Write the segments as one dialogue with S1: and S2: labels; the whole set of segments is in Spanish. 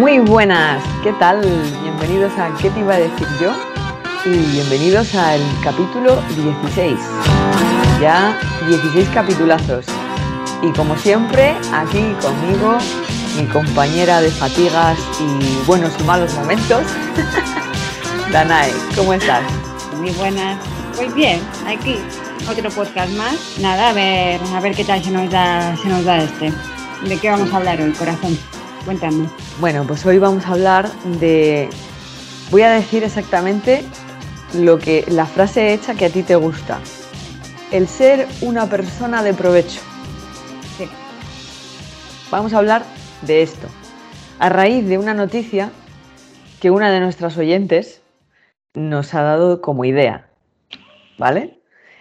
S1: Muy buenas, ¿qué tal? Bienvenidos a ¿Qué te iba a decir yo? Y bienvenidos al capítulo 16. Ya 16 capitulazos. Y como siempre, aquí conmigo, mi compañera de fatigas y buenos y malos momentos, Danae, ¿cómo estás?
S2: Muy buenas. Pues bien, aquí otro podcast más. Nada, a ver, a ver qué tal se nos da, se nos da este. ¿De qué vamos a hablar hoy, corazón? Cuéntame.
S1: Bueno, pues hoy vamos a hablar de. Voy a decir exactamente lo que la frase hecha que a ti te gusta. El ser una persona de provecho.
S2: Sí.
S1: Vamos a hablar de esto. A raíz de una noticia que una de nuestras oyentes nos ha dado como idea. ¿Vale?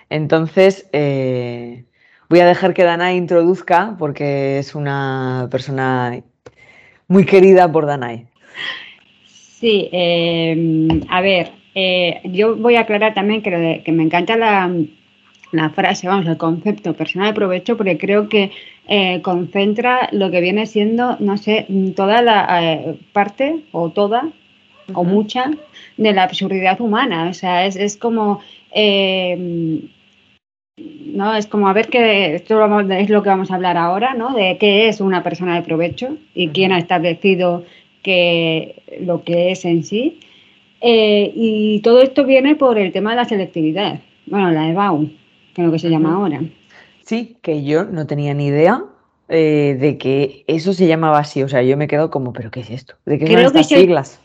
S1: Entonces, eh, voy a dejar que Danae introduzca porque es una persona muy querida por Danae.
S2: Sí, eh, a ver, eh, yo voy a aclarar también que, lo de- que me encanta la, la frase, vamos, el concepto persona de provecho, porque creo que eh, concentra lo que viene siendo, no sé, toda la eh, parte o toda o mucha de la absurdidad humana. O sea, es, es como. eh, no, es como a ver qué esto es lo que vamos a hablar ahora, ¿no? De qué es una persona de provecho y quién ha establecido que lo que es en sí. Eh, y todo esto viene por el tema de la selectividad. Bueno, la EBAU, que es lo que se llama ahora.
S1: Sí, que yo no tenía ni idea eh, de que eso se llamaba así. O sea, yo me quedo como, ¿pero qué es esto? ¿De qué son
S2: Creo que
S1: estas
S2: es el-
S1: siglas?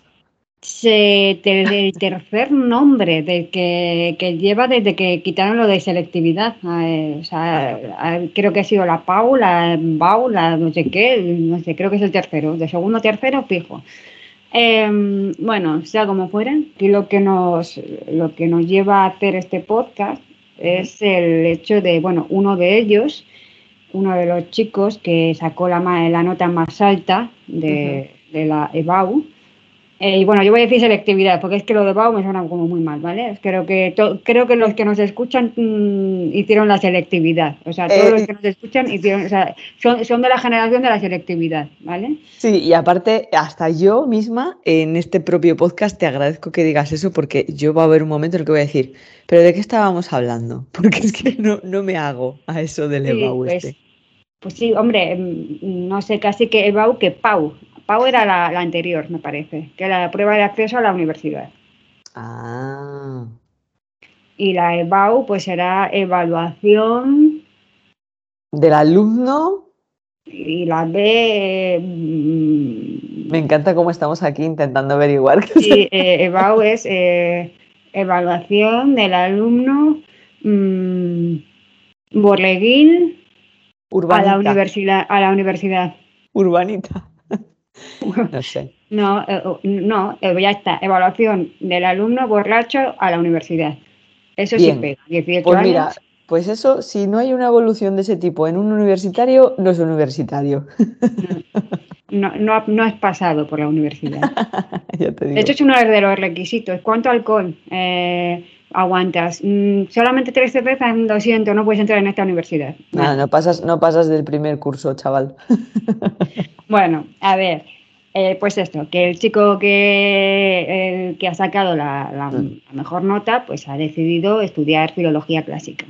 S2: Se, el tercer nombre de que, que lleva desde que quitaron lo de selectividad. Eh, o sea, eh, creo que ha sido la PAU, la BAU, la no sé qué, no sé, creo que es el tercero, de segundo tercero fijo. Eh, bueno, sea como fuera, aquí lo que nos lo que nos lleva a hacer este podcast es el hecho de, bueno, uno de ellos, uno de los chicos que sacó la, la nota más alta de, de la EBAU, eh, y bueno, yo voy a decir selectividad, porque es que lo de BAU me suena como muy mal, ¿vale? Creo que, to- creo que los que nos escuchan mm, hicieron la selectividad. O sea, todos
S1: Eh,
S2: los que nos escuchan hicieron, o sea, son, son de la generación de la selectividad, ¿vale?
S1: Sí, y aparte, hasta yo misma en este propio podcast te agradezco que digas eso porque yo va a haber un momento en el que voy a decir, ¿pero de qué estábamos hablando? Porque es que no, no me hago a eso del
S2: Sí, pues,
S1: este.
S2: pues sí, hombre, mm, no sé casi que EBAU que PAU. PAU era la, la anterior, me parece, que era la prueba de acceso a la universidad.
S1: Ah,
S2: Y la EBAU, pues era evaluación
S1: del alumno,
S2: y la B. mm,
S1: me encanta cómo estamos aquí intentando averiguar.
S2: Sí, eh, EBAU es eh, evaluación del alumno mm, borleguín a la
S1: Urbanita,
S2: universidad. A la universidad.
S1: urbanita. No sé.
S2: No, eh, no, eh, ya está. Evaluación del alumno borracho a la universidad. Eso
S1: Bien.
S2: sí pega. 18
S1: Pues
S2: años.
S1: mira, pues eso, si no hay una evolución de ese tipo en un universitario, no es universitario.
S2: No, no, no has pasado por la universidad.
S1: Ya te digo.
S2: Esto es uno de los requisitos. ¿Cuánto alcohol eh, aguantas? Mm, solamente tres cervezas, lo siento, no puedes entrar en esta universidad.
S1: Nada, no pasas, no pasas del primer curso, chaval.
S2: Bueno, a ver, eh, pues esto, que el chico que, que ha sacado la, la-
S1: Mm.
S2: la mejor nota, pues ha decidido estudiar filología clásica.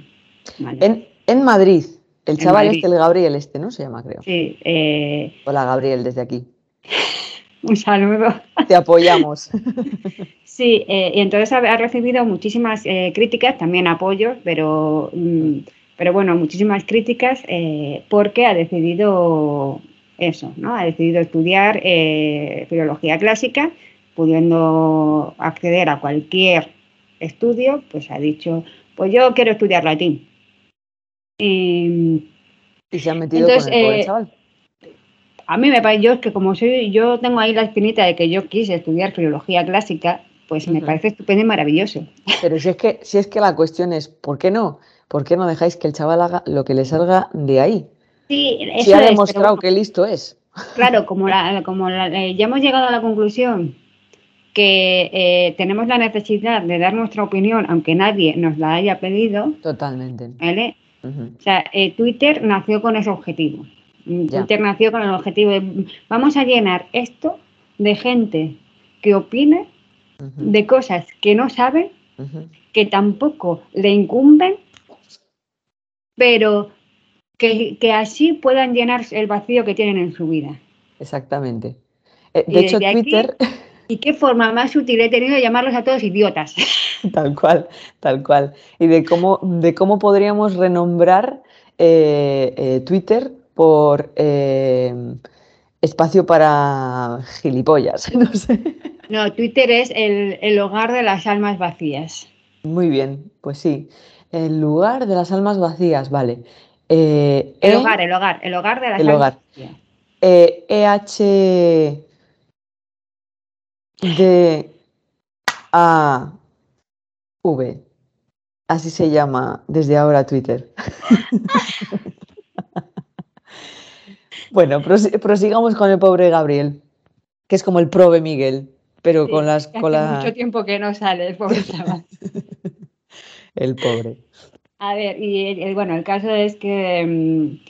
S2: ¿vale?
S1: En, en Madrid, el
S2: En
S1: chaval
S2: Madrid.
S1: este, el Gabriel este, ¿no? Se llama, creo.
S2: Sí, eh,
S1: Hola, Gabriel, desde aquí.
S2: un saludo.
S1: Te apoyamos.
S2: Sí, eh, y entonces ha, ha recibido muchísimas eh, críticas, también apoyos, pero, mm, pero bueno, muchísimas críticas eh, porque ha decidido eso, ¿no? Ha decidido estudiar eh, filología clásica, pudiendo acceder a cualquier estudio, pues ha dicho, pues yo quiero estudiar latín. Y
S1: Y se han metido
S2: Entonces,
S1: con el
S2: eh,
S1: chaval.
S2: A mí me parece, yo que como soy, yo tengo ahí la espinita de que yo quise estudiar filología clásica, pues me parece estupendo y maravilloso.
S1: Pero si es que, si es que la cuestión es, ¿por qué no? ¿Por qué no dejáis que el chaval haga lo que le salga de ahí?
S2: Sí,
S1: Si
S2: eso
S1: ha
S2: es, pero
S1: demostrado
S2: bueno,
S1: que listo es.
S2: claro, como, la, como la- eh, ya hemos llegado a la conclusión que eh, tenemos la necesidad de dar nuestra opinión, aunque nadie nos la haya pedido,
S1: Totalmente.
S2: ¿vale? O sea, eh, Twitter nació con ese objetivo.
S1: Ya.
S2: Con el objetivo de vamos a llenar esto de gente que opine de cosas que no sabe, que tampoco le incumben, pero que, así puedan llenar el vacío que tienen en su vida.
S1: Exactamente. Eh, de hecho, Twitter...
S2: ¿Y qué forma más útil he tenido de llamarlos a todos idiotas?
S1: Tal cual, tal cual. Y de cómo, de cómo podríamos renombrar eh, eh, Twitter por espacio para gilipollas, no sé.
S2: No, Twitter es el, hogar de las almas vacías.
S1: Muy bien, pues sí. El lugar de las almas vacías, vale.
S2: Eh, el e hogar, el hogar, el hogar de las almas vacías.
S1: Eh, EH D A V. Así se llama desde ahora Twitter. bueno, prosigamos con el pobre Gabriel, que es como el prove Miguel pero con las... Con
S2: mucho tiempo que no sale el pobre chaval.
S1: el pobre.
S2: A ver, y bueno, el caso es que, mm,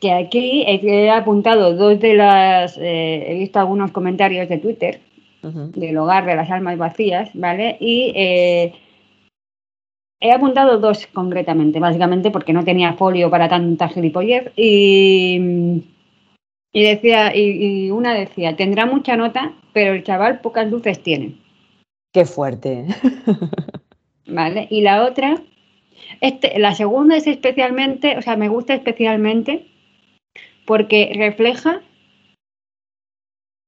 S2: que aquí he apuntado dos de las... Eh, he visto algunos comentarios de Twitter del hogar de las almas vacías, ¿vale? Y... Eh, he apuntado dos concretamente, básicamente porque no tenía folio para tanta gilipollez y, y decía, y, una decía, tendrá mucha nota, pero el chaval pocas luces tiene.
S1: Qué fuerte.
S2: Vale, y la otra, este, la segunda es especialmente, o sea, me gusta especialmente porque refleja,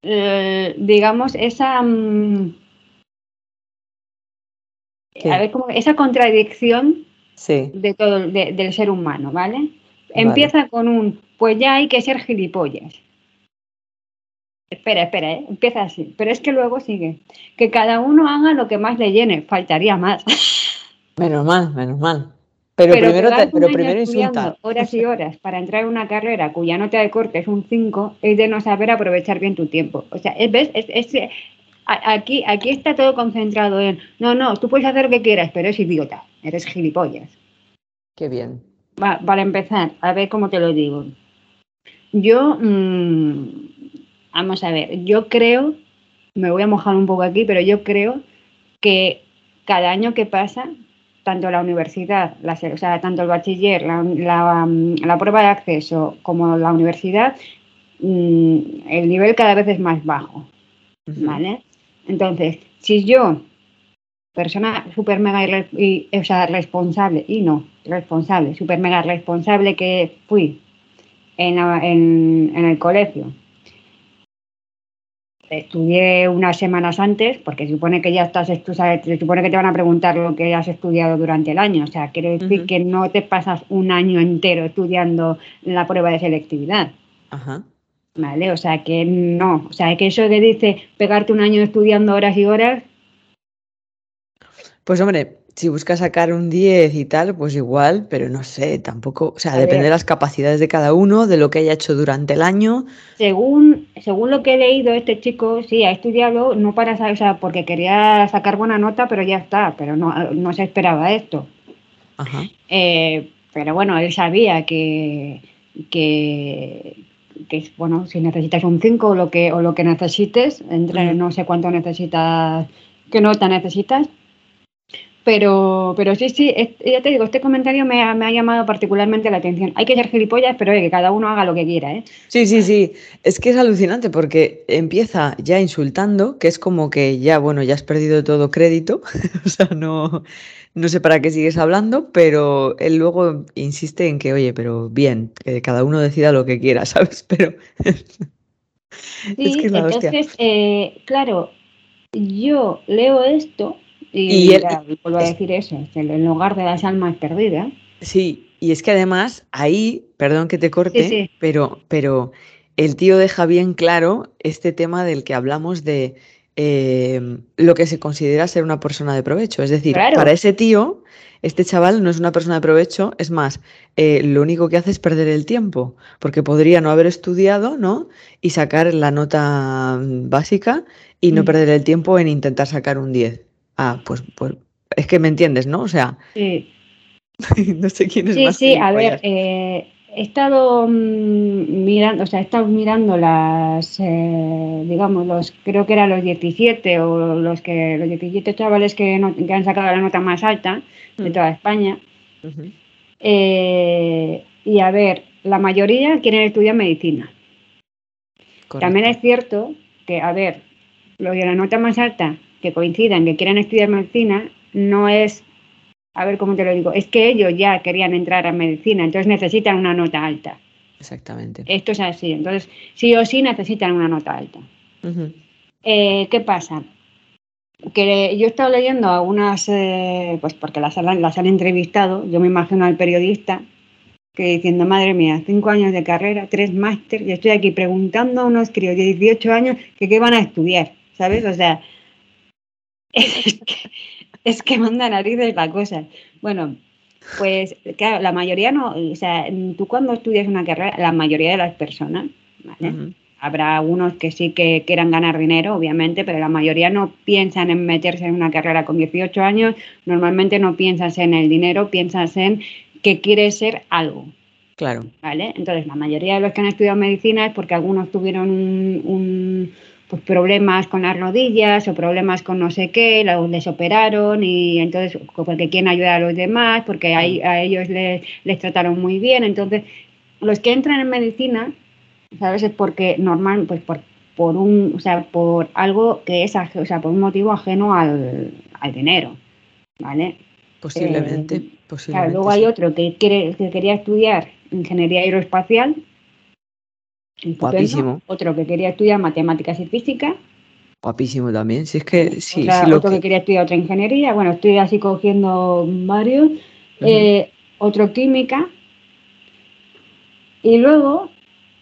S2: eh, digamos, esa... A ver, como esa contradicción de todo, del ser humano, ¿vale? Empieza con un, pues ya hay que ser gilipollas. Espera, espera, ¿eh? empieza así. Pero es que luego sigue. Que cada uno haga lo que más le llene. Faltaría más.
S1: Menos mal, menos mal. Pero, primero, pero primero insultar.
S2: Horas y horas para entrar en una carrera cuya nota de corte es un 5 es de no saber aprovechar bien tu tiempo. O sea, ¿ves? Es, aquí, aquí está todo concentrado en, no, no, tú puedes hacer lo que quieras, pero es idiota, eres gilipollas.
S1: Qué bien.
S2: Va, para empezar, a ver cómo te lo digo. Yo, mmm, Vamos a ver, yo creo, me voy a mojar un poco aquí, pero yo creo que cada año que pasa, tanto la universidad, la, o sea, tanto el bachiller, la, prueba de acceso como la universidad, mm, el nivel cada vez es más bajo. ¿Vale? Entonces, si yo, persona súper mega y, o sea, responsable, y no, responsable, súper mega responsable que fui en, en el colegio, estudié unas semanas antes, porque se supone que ya estás, se supone que te van a preguntar lo que has estudiado durante el año. O sea, quiere decir que no te pasas un año entero estudiando la prueba de selectividad. Ajá. ¿Vale? O sea, que no. O sea, que eso que dice pegarte un año estudiando horas y horas.
S1: Pues hombre, si buscas sacar un 10 y tal, pues igual, pero no sé, tampoco, o sea, depende de las capacidades de cada uno, de lo que haya hecho durante el año.
S2: Según, según lo que he leído, este chico sí ha estudiado, no para, o sea, porque quería sacar buena nota, pero ya está, pero no, se esperaba esto. Ajá. Eh, pero bueno, él sabía que, que, que, bueno, si necesitas un 5 o lo que, o lo que necesites, entre no sé cuánto necesitas, qué nota necesitas, pero, pero sí, sí, ya te digo, este comentario me ha, llamado particularmente la atención. Hay que ser gilipollas, pero que cada uno haga lo que quiera, ¿eh?
S1: Sí, sí, sí. Es que es alucinante porque empieza ya insultando, que es como que ya, bueno, ya has perdido todo crédito. o sea, no, no sé para qué sigues hablando, pero él luego insiste en que, oye, pero bien, que cada uno decida lo que quiera, ¿sabes? Pero.
S2: sí, entonces, eh, claro, yo leo esto y, vuelvo a decir eso, el lugar de las almas perdidas.
S1: Sí, y es que además ahí, perdón que te corte, Pero, pero el tío deja bien claro este tema del que hablamos de em, lo que se considera ser una persona de provecho. Es decir, para ese tío, este chaval no es una persona de provecho, es más, eh, lo único que hace es perder el tiempo, porque podría no haber estudiado, ¿no? Y sacar la nota básica y no mm. perder el tiempo en intentar sacar un 10. Ah, pues, pues es que me entiendes, ¿no? O sea,
S2: sí.
S1: no sé quién es
S2: sí,
S1: más.
S2: Sí, sí, a ver, eh, he estado mm, mirando, o sea, he estado mirando las, eh, digamos, los, creo que eran los 17 o los que los 17 chavales que, han sacado la nota más alta de mm. toda España. Eh, y a ver, la mayoría quieren estudiar medicina. También es cierto que, a ver, los de la nota más alta que coincidan que quieren estudiar medicina no es a ver cómo te lo digo, es que ellos ya querían entrar a medicina, entonces necesitan una nota alta.
S1: Exactamente.
S2: Esto es así, entonces sí o sí necesitan una nota alta. Eh, ¿Qué pasa? Que yo he estado leyendo algunas, eh, pues porque las, las han entrevistado, yo me imagino al periodista que diciendo, madre mía, cinco años de carrera, tres máster, y estoy aquí preguntando a unos críos de 18 años que qué van a estudiar, ¿sabes? O sea, es que, es que manda narices la cosa. Bueno, pues claro, la mayoría no, o sea, tú cuando estudias una carrera, la mayoría de las personas, ¿vale? Habrá algunos que sí que quieran ganar dinero, obviamente, pero la mayoría no piensan en meterse en una carrera con 18 años, normalmente no piensas en el dinero, piensas en que quieres ser algo.
S1: Claro.
S2: ¿Vale? Entonces, la mayoría de los que han estudiado medicina es porque algunos tuvieron un pues, problemas con las rodillas o problemas con no sé qué, les operaron y entonces porque quieren ayudar a los demás, porque a, a ellos les, les, trataron muy bien. Entonces, los que entran en medicina, ¿sabes? Es porque normal, pues por, por un, o sea, por algo que es, o sea, por un motivo ajeno al, al dinero, ¿vale?
S1: Posiblemente, eh, posiblemente.
S2: luego hay otro que quiere, que quería estudiar ingeniería aeroespacial
S1: Guapísimo.
S2: Otro que quería estudiar matemáticas y física.
S1: Guapísimo también. Si es que sí,
S2: otro que... quería estudiar otra ingeniería. Bueno, estoy así cogiendo varios. Eh, otro química. Y luego,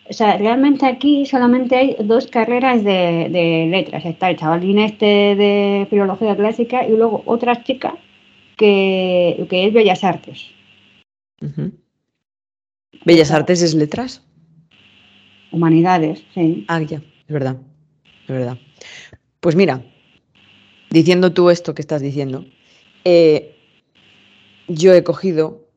S2: o sea, realmente aquí solamente hay dos carreras de, letras. Está el chavalín este de filología clásica y luego otra chica que, que es Bellas Artes.
S1: ¿Bellas Artes es letras?
S2: Humanidades, sí.
S1: Ah, ya, es verdad, es verdad. Pues mira, diciendo tú esto que estás diciendo, eh, yo he cogido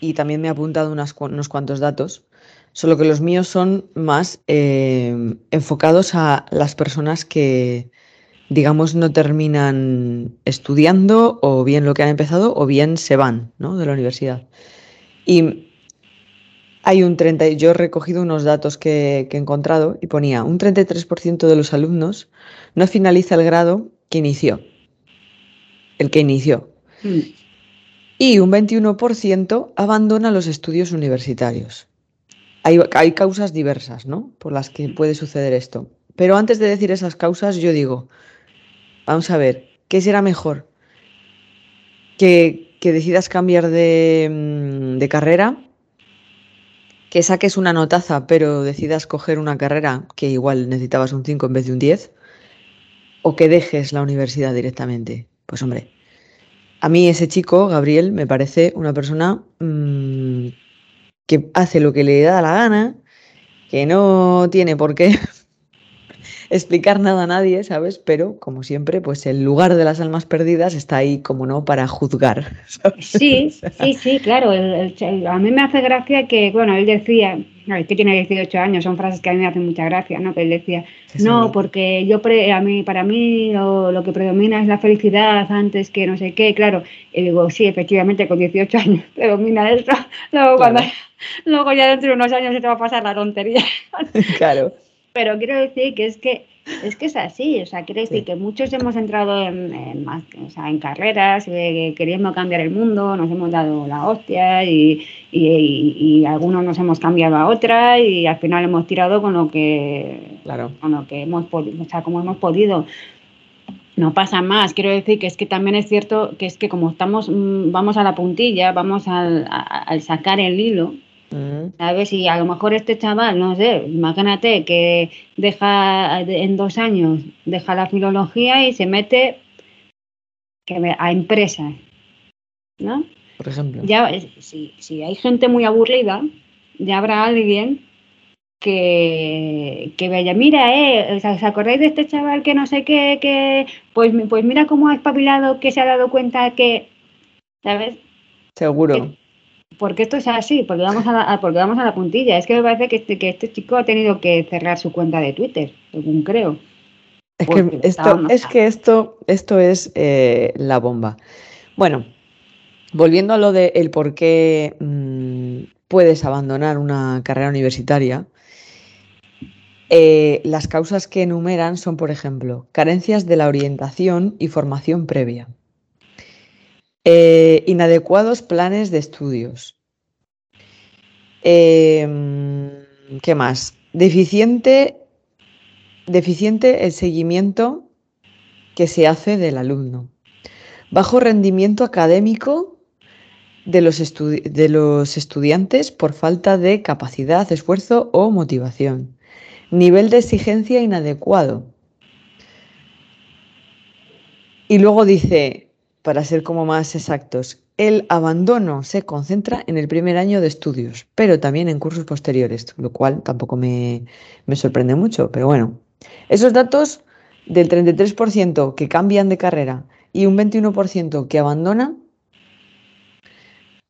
S1: y también me he apuntado unos cuantos datos, solo que los míos son más eh, enfocados a las personas que, digamos, no terminan estudiando o bien lo que han empezado o bien se van ¿no? de la universidad. Y hay un 30, yo he recogido unos datos que, he encontrado y ponía un 33% de los alumnos no finaliza el grado que inició, el que inició. Mm. Y un 21% abandona los estudios universitarios. Hay, hay causas diversas, ¿no? Por las que puede suceder esto. Pero antes de decir esas causas, yo digo, vamos a ver, ¿qué será mejor? Que, que decidas cambiar de, mm, de carrera que saques una notaza, pero decidas coger una carrera que igual necesitabas un 5 en vez de un 10, o que dejes la universidad directamente. Pues hombre, a mí ese chico, Gabriel, me parece una persona mm, que hace lo que le da la gana, que no tiene por qué explicar nada a nadie, ¿sabes? Pero, como siempre, pues el lugar de las almas perdidas está ahí, como no, para juzgar.
S2: Sí, sí, sí, claro. a mí me hace gracia que, bueno, él decía, que tiene 18 años, son frases que a mí me hacen mucha gracia, ¿no? Que él decía, no, porque yo, a mí, para mí lo, que predomina es la felicidad antes que no sé qué, claro. Y digo, sí, efectivamente, con 18 años predomina eso. Luego, cuando, luego ya dentro de unos años se te va a pasar la tontería.
S1: Claro
S2: pero quiero decir que es que es que es así, o sea, quiero decir que muchos hemos entrado en, en carreras eh, queriendo cambiar el mundo, nos hemos dado la hostia y, algunos nos hemos cambiado a otra y al final hemos tirado con lo que,
S1: claro.
S2: con lo que hemos podido, o sea, como hemos podido. No pasa más, quiero decir que es que también es cierto que es que como estamos, mm, vamos a la puntilla, vamos al, al sacar el hilo, Mm. ¿Sabes? Y a lo mejor este chaval, no sé, imagínate que deja en dos años, deja la filología y se mete a empresas, ¿no?
S1: Por ejemplo.
S2: Ya, si, si hay gente muy aburrida, ya habrá alguien que, que vaya, mira, eh, ¿os acordáis de este chaval que no sé qué, que pues, pues mira cómo ha espabilado, que se ha dado cuenta que, ¿sabes?
S1: Seguro
S2: porque esto es así, porque vamos a la, porque vamos a la puntilla. Es que me parece que este, que este chico ha tenido que cerrar su cuenta de Twitter, según creo.
S1: Es que esto, es que esto, esto es eh, la bomba. Bueno, volviendo a lo de el por qué mm, puedes abandonar una carrera universitaria, eh, las causas que enumeran son, por ejemplo, carencias de la orientación y formación previa, eh, inadecuados planes de estudios, em, ¿qué más? Deficiente Deficiente el seguimiento que se hace del alumno. Bajo rendimiento académico de los, de los, estudiantes por falta de capacidad, esfuerzo o motivación. Nivel de exigencia inadecuado. Y luego dice, para ser como más exactos, el abandono se concentra en el primer año de estudios, pero también en cursos posteriores, lo cual tampoco me, me sorprende mucho, pero bueno, esos datos del 33% que cambian de carrera y un 21% que abandonan,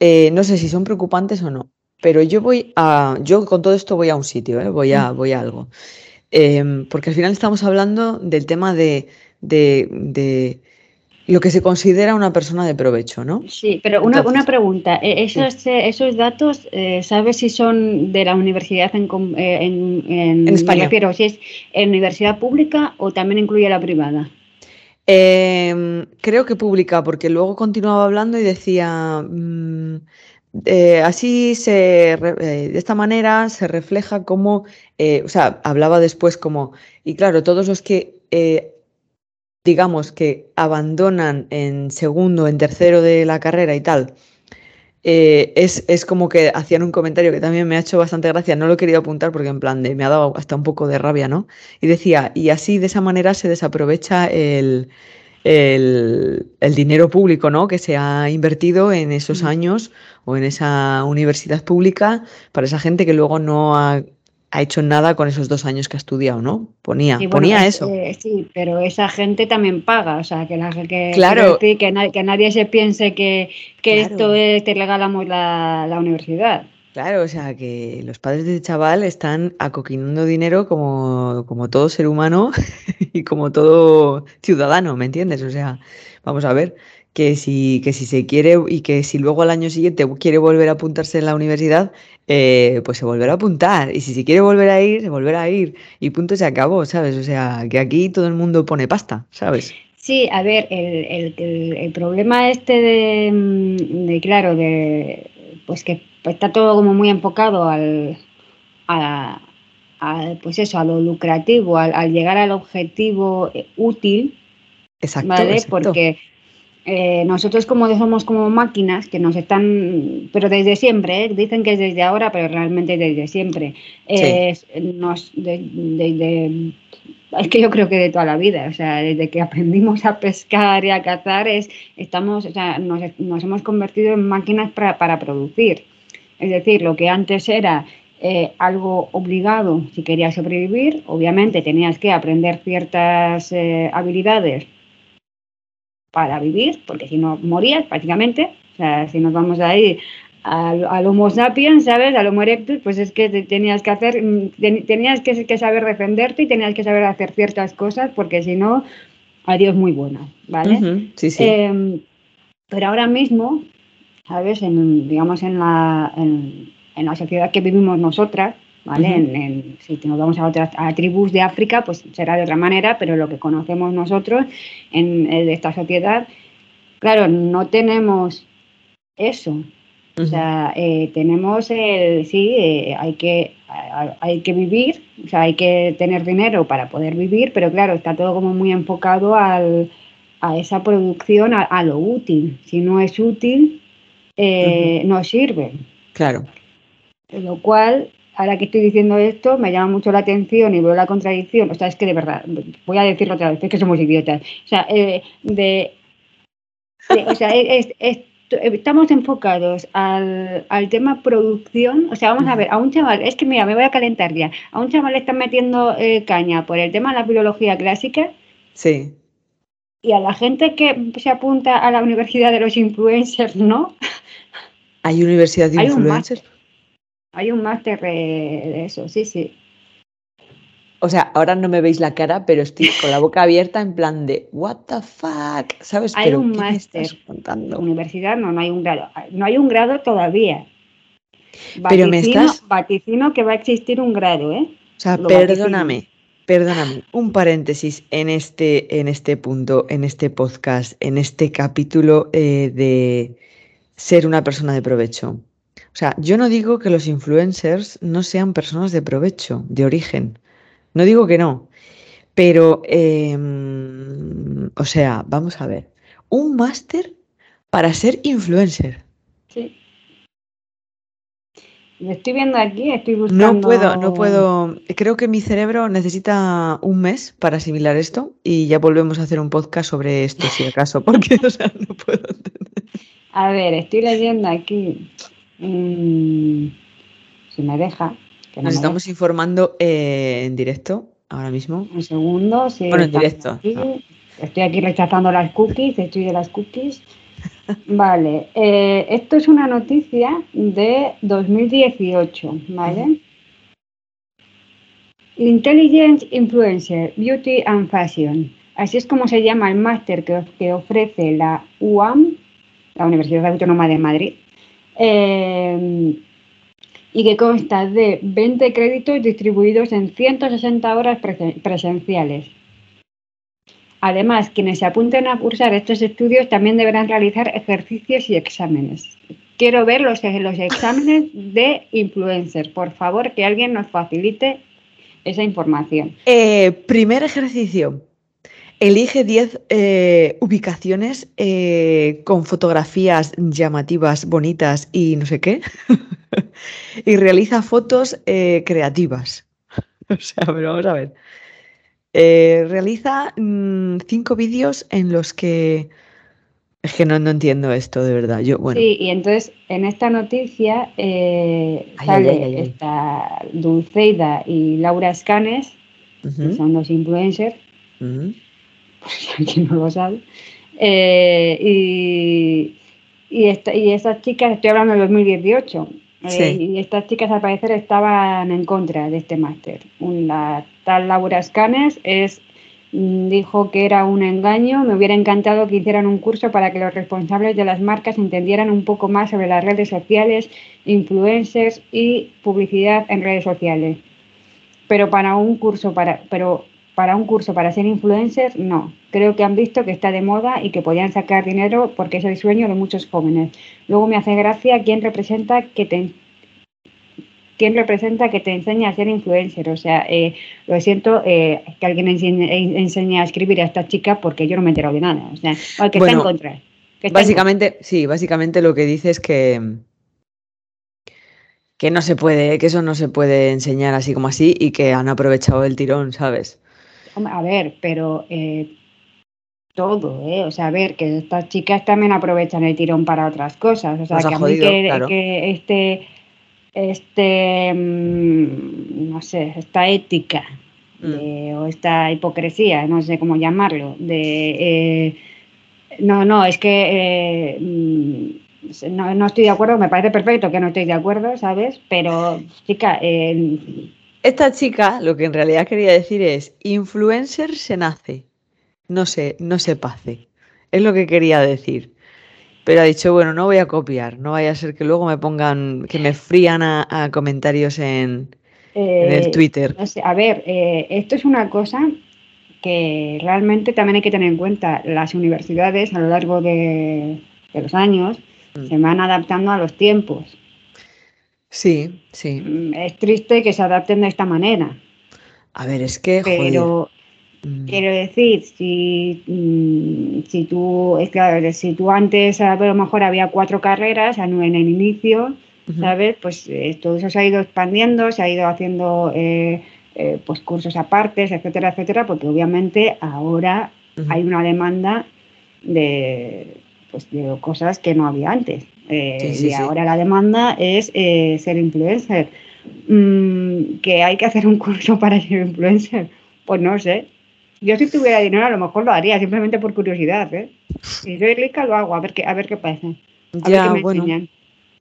S1: eh, no sé si son preocupantes o no, pero yo voy a, yo con todo esto voy a un sitio, ¿eh? voy, a, voy a algo. Em, porque al final estamos hablando del tema de, de lo que se considera una persona de provecho, ¿no?
S2: Sí, pero una, una pregunta. E, ¿Esos, eh, esos datos, eh, ¿sabes si son de la universidad en, eh, en,
S1: España?
S2: Pero si es en universidad pública o también incluye la privada.
S1: Em, creo que pública, porque luego continuaba hablando y decía, mm, así se, de esta manera se refleja como, o sea, hablaba después como, y claro, todos los que digamos, que abandonan en segundo, en tercero de la carrera y tal, eh, es, como que hacían un comentario que también me ha hecho bastante gracia, no lo he querido apuntar porque en plan de, me ha dado hasta un poco de rabia, ¿no? Y decía, y así de esa manera se desaprovecha el, el, el, dinero público, ¿no? Que se ha invertido en esos años o en esa universidad pública para esa gente que luego no ha ha hecho nada con esos dos años que ha estudiado, ¿no? Ponía, ponía eso.
S2: sí, pero esa gente también paga, o sea, que, la, que,
S1: claro.
S2: que, que, nadie se piense que, esto es, te regalamos la, la, universidad.
S1: Claro, o sea, que los padres de chaval están acoquinando dinero como, como todo ser humano y como todo ciudadano, ¿me entiendes? O sea, vamos a ver que si, que si se quiere y que si luego al año siguiente quiere volver a apuntarse en la universidad, eh, pues se volverá a apuntar. Y si se quiere volver a ir, se volverá a ir. Y punto se acabó, ¿sabes? O sea, que aquí todo el mundo pone pasta, ¿sabes?
S2: Sí, a ver, el, el, el, problema este de, mm, de, claro, de pues que está todo como muy enfocado al, a, pues eso, a lo lucrativo, al, llegar al objetivo eh, útil,
S1: exacto,
S2: ¿vale? Porque eh, nosotros como somos como máquinas que nos están, pero desde siempre, ¿eh? dicen que es desde ahora, pero realmente desde siempre. nos, es que yo creo que de toda la vida, o sea, desde que aprendimos a pescar y a cazar, es, estamos, o sea, nos, nos hemos convertido en máquinas para, para, producir. Es decir, lo que antes era eh, algo obligado si querías sobrevivir, obviamente tenías que aprender ciertas habilidades para vivir, porque si no morías prácticamente. O sea, si nos vamos ahí al, al Homo sapiens, ¿sabes? Al Homo erectus, pues es que tenías que hacer, mm, tenías que, saber defenderte y tenías que saber hacer ciertas cosas, porque si no, adiós muy buena, ¿vale?
S1: sí, sí.
S2: Em, pero ahora mismo, ¿sabes? En, digamos en la, en, en la sociedad que vivimos nosotras, ¿vale? si nos vamos a otras tribus de África, pues será de otra manera, pero lo que conocemos nosotros en, esta sociedad, claro, no tenemos eso. O sea, eh, tenemos el, sí, eh, hay, que, hay que vivir, o sea, hay que tener dinero para poder vivir, pero claro, está todo como muy enfocado al, a esa producción, a, lo útil. Si no es útil, eh, no sirve.
S1: Claro.
S2: Lo cual ahora que estoy diciendo esto, me llama mucho la atención y veo la contradicción. O sea, es que de verdad, voy a decirlo otra vez, es que somos idiotas. O sea, eh, de, o sea estamos enfocados al, tema producción. O sea, vamos a ver, a un chaval, es que mira, me voy a calentar ya. A un chaval le están metiendo eh, caña por el tema de la biología clásica.
S1: Sí.
S2: Y a la gente que se apunta a la universidad de los influencers, ¿no?
S1: ¿Hay universidad de influencers?
S2: Hay un máster de eso, sí, sí.
S1: O sea, ahora no me veis la cara, pero estoy con la boca abierta en plan de what the fuck, ¿sabes?
S2: Hay un máster. Universidad no, no hay un grado. No hay un grado todavía. pero me estás vaticino que va a existir un grado, ¿eh?
S1: O sea, perdóname, perdóname, un paréntesis en este, en este punto, en este podcast, en este capítulo eh, de ser una persona de provecho. O sea, yo no digo que los influencers no sean personas de provecho, de origen. No digo que no, pero, em, o sea, vamos a ver, un máster para ser influencer. Sí.
S2: Lo estoy viendo aquí, estoy buscando.
S1: No puedo, no puedo. Creo que mi cerebro necesita un mes para asimilar esto y ya volvemos a hacer un podcast sobre esto, si acaso, porque, o sea, no puedo entender.
S2: A ver, estoy leyendo aquí. Mm, si me deja.
S1: Nos estamos informando eh, en directo ahora mismo.
S2: Un segundo, sí.
S1: Bueno, en directo.
S2: Estoy aquí rechazando las cookies, estoy de las cookies. Vale, eh, esto es una noticia de 2018, ¿vale? Intelligence Influencer, Beauty and Fashion. Así es como se llama el máster que, que ofrece la UAM, la Universidad Autónoma de Madrid. Eh, y que consta de 20 créditos distribuidos en 160 horas presenciales. Además, quienes se apunten a cursar estos estudios también deberán realizar ejercicios y exámenes. Quiero ver los, los exámenes de influencers. Por favor, que alguien nos facilite esa información.
S1: Eh, primer ejercicio. Elige 10 eh, ubicaciones eh, con fotografías llamativas, bonitas y no sé qué. y realiza fotos eh, creativas. o sea, pero vamos a ver. realiza mm, cinco vídeos en los que... Es que no, entiendo esto de verdad. Yo, bueno.
S2: Sí, y entonces en esta noticia sale esta Dulceida y Laura Escanes, que son dos influencers, si alguien no lo sabe. Eh, y, y, chicas, estoy hablando de 2018, eh, y estas chicas al parecer estaban en contra de este máster. La tal Laura Scanes es, mm, dijo que era un engaño, me hubiera encantado que hicieran un curso para que los responsables de las marcas entendieran un poco más sobre las redes sociales, influencers y publicidad en redes sociales. Pero para un curso, para, pero para un curso para ser influencer, no. Creo que han visto que está de moda y que podían sacar dinero porque es el sueño de muchos jóvenes. Luego me hace gracia quién representa que te quién representa que te enseña a ser influencer. O sea, eh, lo siento eh, que alguien enseñe, a escribir a esta chica porque yo no me he enterado de nada. O sea, que está en contra.
S1: básicamente, sí, básicamente lo que dice es que que no se puede, que eso no se puede enseñar así como así y que han aprovechado el tirón, ¿sabes?
S2: A ver, pero eh, todo, ¿eh? O sea, a ver, que estas chicas también aprovechan el tirón para otras cosas. O sea, que a mí que, este, este, mm, no sé, esta ética mm. o esta hipocresía, no sé cómo llamarlo, de... Eh, no, no, es que... Mm, no, no, estoy de acuerdo, me parece perfecto que no estoy de acuerdo, ¿sabes? Pero, chica, eh,
S1: esta chica lo que en realidad quería decir es, influencer se nace, no se, no se pase. Es lo que quería decir. Pero ha dicho, bueno, no voy a copiar, no vaya a ser que luego me pongan, que me frían a, comentarios en, el eh, Twitter.
S2: a ver, eh, esto es una cosa que realmente también hay que tener en cuenta. Las universidades a lo largo de, los años mm. se van adaptando a los tiempos.
S1: Sí, sí.
S2: Mm, es triste que se adapten de esta manera.
S1: A ver, es que.
S2: Pero mm. quiero decir, si, mm, si tú, es que, si tú antes a lo mejor había cuatro carreras en el inicio, ¿sabes? Pues eh, todo eso se ha ido expandiendo, se ha ido haciendo eh, eh, pues cursos apartes, etcétera, etcétera, porque obviamente ahora hay una demanda de, pues, de cosas que no había antes. Eh, y ahora la demanda es eh, ser influencer. Mm, ¿Que hay que hacer un curso para ser influencer? Pues no sé. Yo si tuviera dinero a lo mejor lo haría, simplemente por curiosidad. ¿eh? Si soy rica lo hago, a ver qué, a ver qué pasa. A
S1: ya, bueno.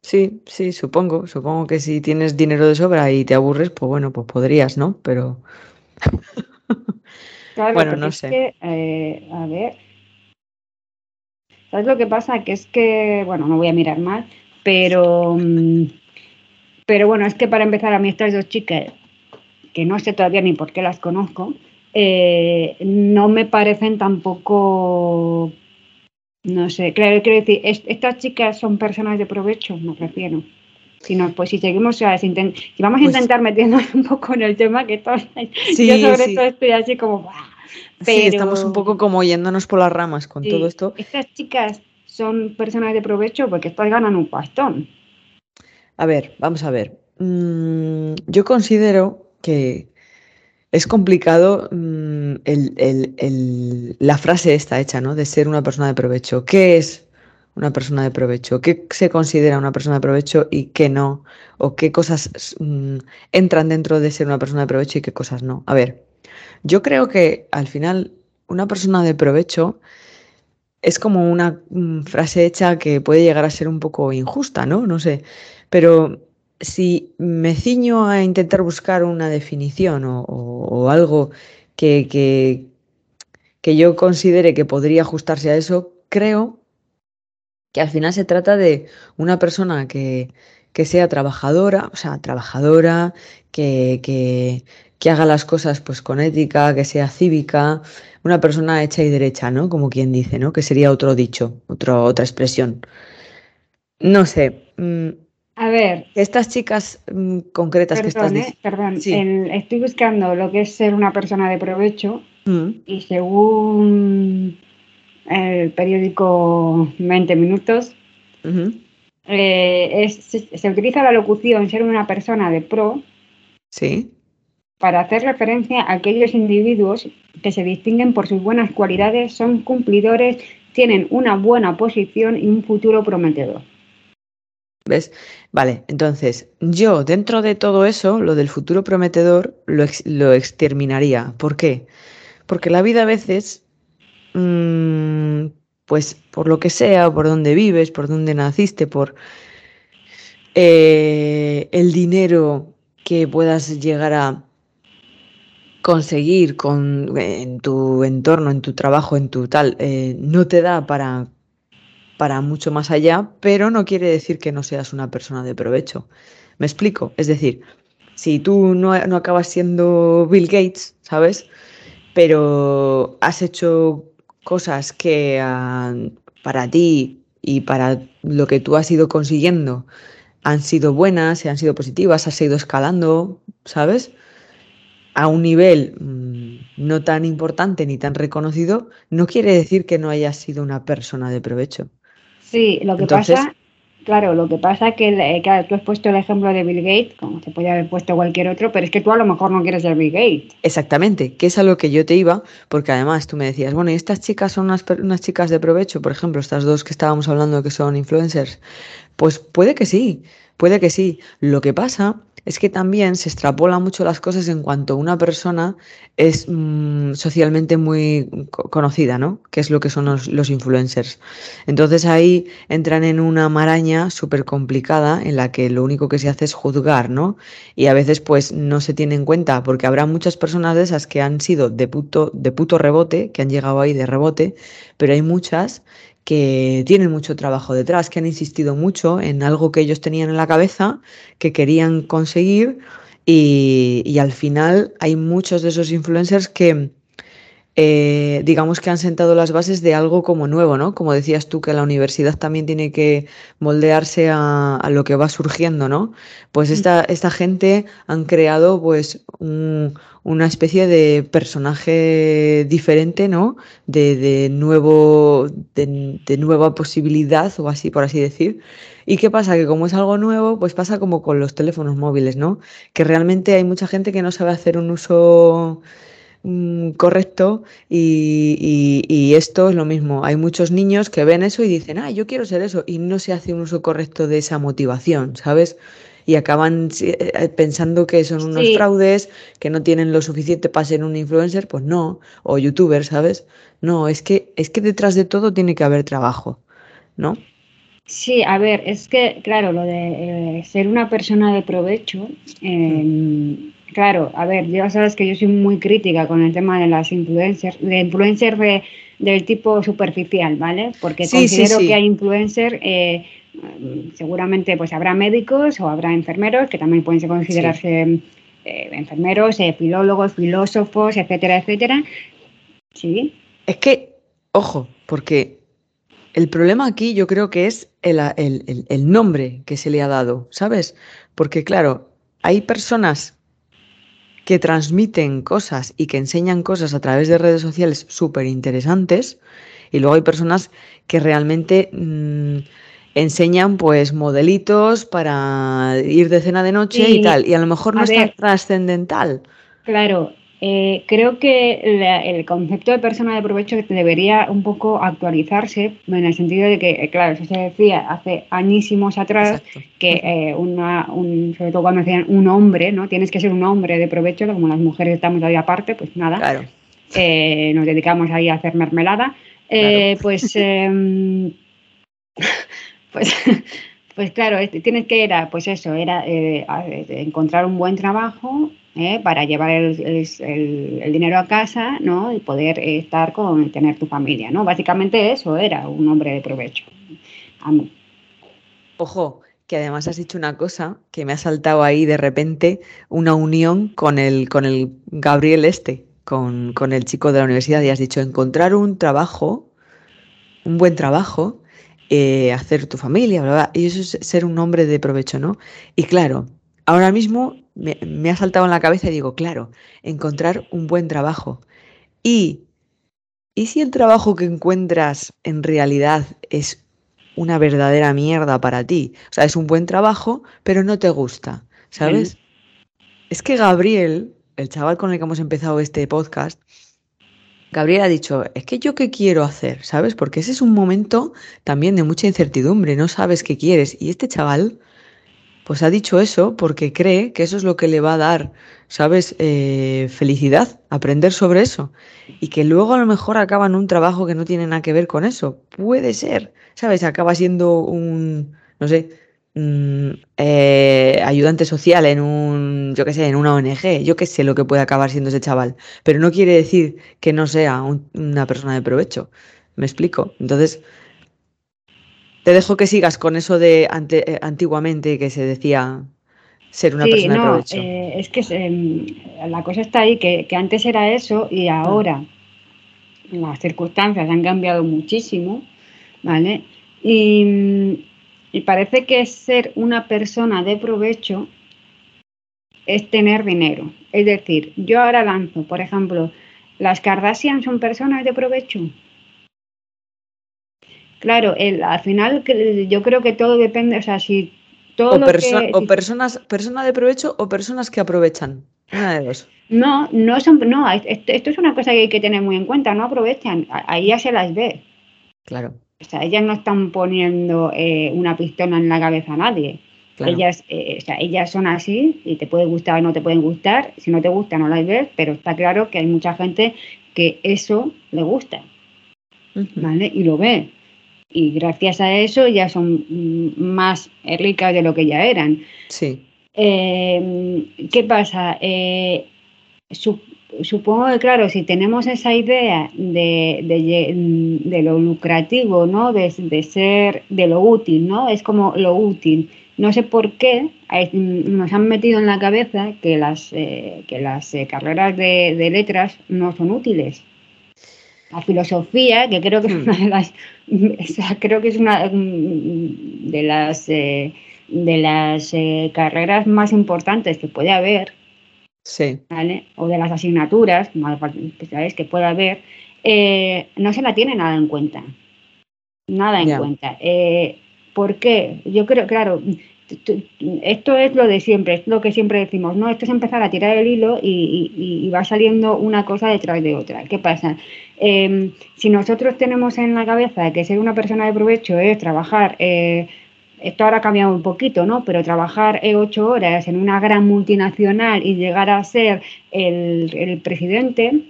S1: Sí, sí, supongo. Supongo que si tienes dinero de sobra y te aburres, pues bueno, pues podrías, ¿no? Pero.
S2: Claro,
S1: bueno, no sé.
S2: que, eh, a ver, ¿sabes lo que pasa? Que es que, bueno, no voy a mirar mal, pero, mm, pero bueno, es que para empezar a mí estas dos chicas, que no sé todavía ni por qué las conozco, eh, no me parecen tampoco, no sé, claro, quiero decir, es- estas chicas son personas de provecho, me refiero. Si no, pues si seguimos, o sea, si, vamos a
S1: Pues
S2: intentar metiéndonos un poco en el tema, que todo, yo sobre
S1: sí.
S2: esto estoy así como, "Buah".
S1: Sí, estamos un poco como yéndonos por las ramas con todo esto.
S2: estas chicas son personas de provecho porque estas ganan un pastón.
S1: A ver, vamos a ver. Mm, yo considero que es complicado mm, el- el- el- la frase esta hecha, ¿no? De ser una persona de provecho. ¿Qué es una persona de provecho? ¿Qué se considera una persona de provecho y qué no? ¿O qué cosas mm, entran dentro de ser una persona de provecho y qué cosas no? A ver, yo creo que al final una persona de provecho es como una mm, frase hecha que puede llegar a ser un poco injusta, ¿no? No sé. Pero si me ciño a intentar buscar una definición o, algo que- que yo considere que podría ajustarse a eso, creo que al final se trata de una persona que, que sea trabajadora, o sea, trabajadora, que, que, que haga las cosas pues con ética, que sea cívica, una persona hecha y derecha, ¿no? Como quien dice, ¿no? Que sería otro dicho, otro, otra expresión. No sé. mm,
S2: A ver,
S1: estas chicas mm, concretas que estás
S2: ¿eh? Perdón,
S1: Sí.
S2: el- estoy buscando lo que es ser una persona de provecho
S1: Mm,
S2: y según el periódico 20 Minutos, eh, es- se, se utiliza la locución ser una persona de pro
S1: Sí.
S2: para hacer referencia a aquellos individuos que se distinguen por sus buenas cualidades, son cumplidores, tienen una buena posición y un futuro prometedor.
S1: ¿Ves? Vale, entonces yo dentro de todo eso, lo del futuro prometedor, lo, ex- lo exterminaría. ¿Por qué? Porque la vida a veces, mm, pues por lo que sea, por donde vives, por donde naciste, por eh, el dinero que puedas llegar a conseguir con, en tu entorno, en tu trabajo, en tu tal, eh, no te da para, para mucho más allá, pero no quiere decir que no seas una persona de provecho. ¿Me explico? Es decir, si tú no, no acabas siendo Bill Gates, ¿sabes? Pero has hecho cosas que ah, para ti y para lo que tú has ido consiguiendo han sido buenas, y han sido positivas, has ido escalando, ¿sabes? A un nivel mm, no tan importante ni tan reconocido, no quiere decir que no hayas sido una persona de provecho.
S2: Sí, lo que
S1: Entonces-
S2: pasa, claro, lo que pasa es que, eh, claro, tú has puesto el ejemplo de Bill Gates, como se podía haber puesto cualquier otro, pero es que tú a lo mejor no quieres ser Bill Gates.
S1: Exactamente, que es a lo que yo te iba, porque además tú me decías, bueno, y estas chicas son unas, unas chicas de provecho, por ejemplo, estas dos que estábamos hablando que son influencers. Pues puede que sí, puede que sí. Lo que pasa es que también se extrapola mucho las cosas en cuanto una persona es mm, socialmente muy co- conocida, ¿no? Que es lo que son los, los influencers. Entonces ahí entran en una maraña súper complicada en la que lo único que se hace es juzgar, ¿no? Y a veces pues no se tiene en cuenta porque habrá muchas personas de esas que han sido de puto, de puto rebote, que han llegado ahí de rebote, pero hay muchas que tienen mucho trabajo detrás, que han insistido mucho en algo que ellos tenían en la cabeza, que querían conseguir y, y al final hay muchos de esos influencers que eh, digamos que han sentado las bases de algo como nuevo, ¿no? Como decías tú, que la universidad también tiene que moldearse a, a lo que va surgiendo, ¿no? Pues esta, esta gente han creado pues un- una especie de personaje diferente, ¿no? De, de nuevo, de, de nueva posibilidad o así, por así decir. ¿Y qué pasa? Que como es algo nuevo, pues pasa como con los teléfonos móviles, ¿no? Que realmente hay mucha gente que no sabe hacer un uso mm, correcto y, y- y esto es lo mismo. Hay muchos niños que ven eso y dicen, ah, yo quiero ser eso y no se hace un uso correcto de esa motivación, ¿sabes? Y acaban eh, eh, pensando que son unos
S2: Sí.
S1: fraudes, que no tienen lo suficiente para ser un influencer, pues no, o youtuber, ¿sabes? No, es que, es que detrás de todo tiene que haber trabajo, ¿no?
S2: Sí, a ver, es que, claro, lo de eh, ser una persona de provecho, em, claro, a ver, ya sabes que yo soy muy crítica con el tema de las influencers, de influencers del tipo superficial, ¿vale? Porque considero que hay influencers, eh, seguramente pues habrá médicos o habrá enfermeros que también pueden considerarse eh, enfermeros, filólogos, filósofos, etcétera, etcétera. Sí.
S1: Es que, ojo, porque el problema aquí yo creo que es el, nombre que se le ha dado, ¿sabes? Porque claro, hay personas que transmiten cosas y que enseñan cosas a través de redes sociales súper interesantes y luego hay personas que realmente mm, enseñan pues modelitos para ir de cena de noche y tal y a lo mejor no es tan trascendental.
S2: Claro, eh, creo que el concepto de persona de provecho debería un poco actualizarse en el sentido de que, eh, claro, eso se decía hace añísimos atrás que eh, una, un, sobre todo cuando decían un hombre, ¿no? Tienes que ser un hombre de provecho, como las mujeres estamos ahí aparte, pues nada, claro. nos dedicamos ahí a hacer mermelada, pues, em, pues, pues claro, tienes que era, pues eso, era encontrar un buen trabajo ¿eh? para llevar el, dinero a casa ¿no? y poder estar con tener tu familia. ¿no? Básicamente eso era un hombre de provecho. A mí.
S1: Ojo, que además has dicho una cosa que me ha saltado ahí de repente una unión con el, con el Gabriel Este, con, el chico de la universidad, y has dicho encontrar un trabajo, un buen trabajo, eh, hacer tu familia, bla, y eso es ser un hombre de provecho, ¿no? Y claro, ahora mismo me, ha saltado en la cabeza y digo, claro, encontrar un buen trabajo. Y, ¿y si el trabajo que encuentras en realidad es una verdadera mierda para ti? O sea, es un buen trabajo, pero no te gusta, ¿sabes? Es que Gabriel, el chaval con el que hemos empezado este podcast, Gabriel ha dicho, es que yo qué quiero hacer, ¿sabes? Porque ese es un momento también de mucha incertidumbre, no sabes qué quieres. Y este chaval pues ha dicho eso porque cree que eso es lo que le va a dar, ¿sabes? Eh, felicidad, aprender sobre eso. Y que luego a lo mejor acaba en un trabajo que no tiene nada que ver con eso. Puede ser, ¿sabes? Acaba siendo un, no sé, eh, ayudante social en un, yo qué sé, en una ONG. Yo qué sé lo que puede acabar siendo ese chaval. Pero no quiere decir que no sea una persona de provecho. ¿Me explico? Entonces, te dejo que sigas con eso de eh, antiguamente que se decía ser una persona de provecho.
S2: Eh, es que em, la cosa está ahí, que, antes era eso y ahora las circunstancias han cambiado muchísimo, ¿vale? Y, y parece que ser una persona de provecho es tener dinero. Es decir, yo ahora lanzo, por ejemplo, ¿las Kardashian son personas de provecho? Claro, el, al final yo creo que todo depende, o sea, si todo
S1: o, o personas, personas de provecho o personas que aprovechan. Una de dos.
S2: No, no son, no, esto, es una cosa que hay que tener muy en cuenta, no aprovechan, ahí ya se las ve.
S1: Claro.
S2: O sea, ellas no están poniendo eh, una pistola en la cabeza a nadie. Ellas, eh, o sea, ellas son así y te puede gustar o no te pueden gustar. Si no te gusta, no las ves, pero está claro que hay mucha gente que eso le gusta. ¿Vale? Y lo ve y gracias a eso ya son más ricas de lo que ya eran.
S1: Sí.
S2: Eh, ¿Qué pasa? Eh, supongo que, claro, si tenemos esa idea de, de, lo lucrativo, ¿no? De, ser, de lo útil, ¿no? Es como lo útil. No sé por qué nos han metido en la cabeza que las, eh, que las carreras de letras no son útiles la filosofía, que creo que es hmm. una de las, creo que es una mm, de las, eh, de las eh, carreras más importantes que puede haber,
S1: sí.
S2: o de las asignaturas ¿sabes? que puede haber, eh, no se la tiene nada en cuenta. Nada en cuenta. ¿Por qué? Yo creo, claro, esto es lo de siempre, es lo que siempre decimos, no, esto es empezar a tirar el hilo y, va saliendo una cosa detrás de otra. ¿Qué pasa? Em, si nosotros tenemos en la cabeza que ser una persona de provecho es trabajar, eh, esto ahora ha cambiado un poquito, ¿no? Pero trabajar eh, ocho horas en una gran multinacional y llegar a ser el, el presidente,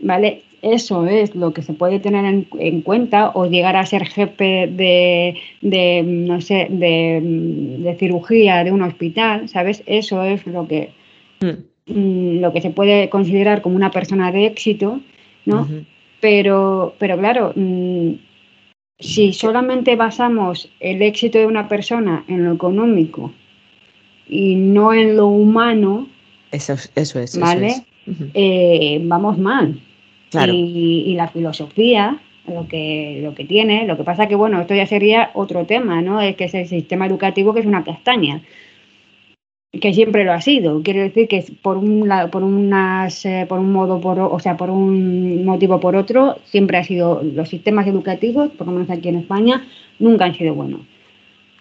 S2: ¿vale? Eso es lo que se puede tener en, cuenta o llegar a ser jefe de, de no sé, de, cirugía de un hospital, ¿sabes? Eso es lo que, hmm. mm, lo que se puede considerar como una persona de éxito, ¿no? pero, pero claro, mm, si solamente basamos el éxito de una persona en lo económico y no en lo humano,
S1: eso, eso es,
S2: ¿vale? Eh, vamos mal. Y, la filosofía, lo que, lo que tiene, lo que pasa que, bueno, esto ya sería otro tema, ¿no? Es que es el sistema educativo que es una castaña, que siempre lo ha sido. Quiero decir que por un por unas, eh, por un modo, por, o sea, por un motivo por otro, siempre ha sido, los sistemas educativos, por lo menos aquí en España, nunca han sido buenos.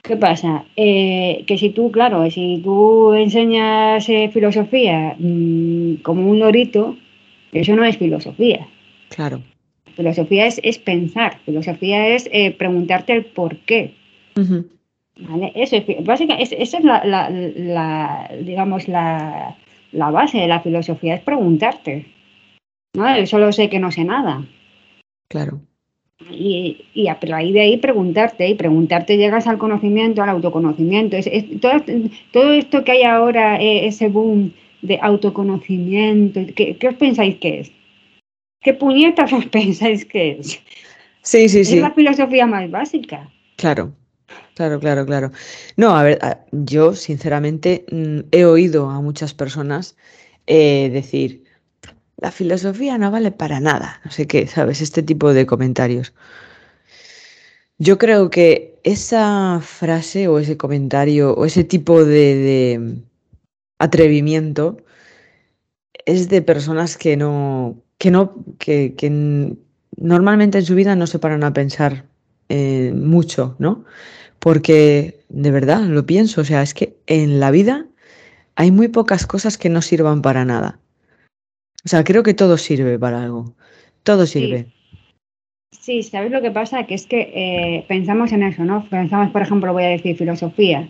S2: ¿Qué pasa? Eh, que si tú, claro, si tú enseñas eh, filosofía mm, como un lorito, eso no es filosofía.
S1: Claro.
S2: Filosofía es, pensar, filosofía es eh, preguntarte el por qué. Eso es, básicamente, esa es la, digamos, la, base de la filosofía, es preguntarte. ¿no? solo sé que no sé nada.
S1: Claro.
S2: Y, y, a raíz de ahí preguntarte, y preguntarte llegas al conocimiento, al autoconocimiento. Es, todo, esto que hay ahora, eh, ese boom de autoconocimiento. ¿Qué, os pensáis que es? ¿Qué puñetas os pensáis que es?
S1: Sí, sí, sí.
S2: Es la filosofía más básica.
S1: Claro, claro, claro, claro. No, a ver, yo sinceramente mm, he oído a muchas personas eh, decir, la filosofía no vale para nada, no sé qué, ¿sabes? Este tipo de comentarios. Yo creo que esa frase o ese comentario o ese tipo de, atrevimiento es de personas que no, que no, que, normalmente en su vida no se paran a pensar eh, mucho, ¿no? Porque de verdad lo pienso, o sea, es que en la vida hay muy pocas cosas que no sirvan para nada. O sea, creo que todo sirve para algo. Todo sirve.
S2: Sí, ¿sabes lo que pasa? Que es que eh, pensamos en eso, ¿no? Pensamos, por ejemplo, voy a decir filosofía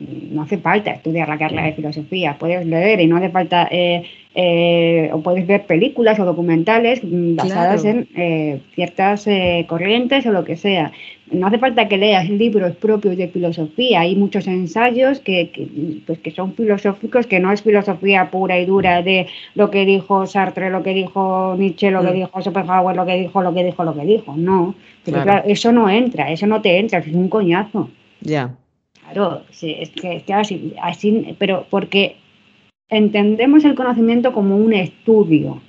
S2: no hace falta estudiar la carrera de filosofía, puedes leer y no hace falta, eh, eh, o puedes ver películas o documentales basadas en eh, ciertas corrientes o lo que sea. No hace falta que leas libros propios de filosofía, hay muchos ensayos que, pues que son filosóficos, que no es filosofía pura y dura de lo que dijo Sartre, lo que dijo Nietzsche, lo que mm. dijo Schopenhauer, lo que dijo, lo que dijo, lo que dijo. No, eso no entra, eso no te entra, es un coñazo.
S1: Ya.
S2: Claro, sí, es que, así, así, pero porque entendemos el conocimiento como un estudio,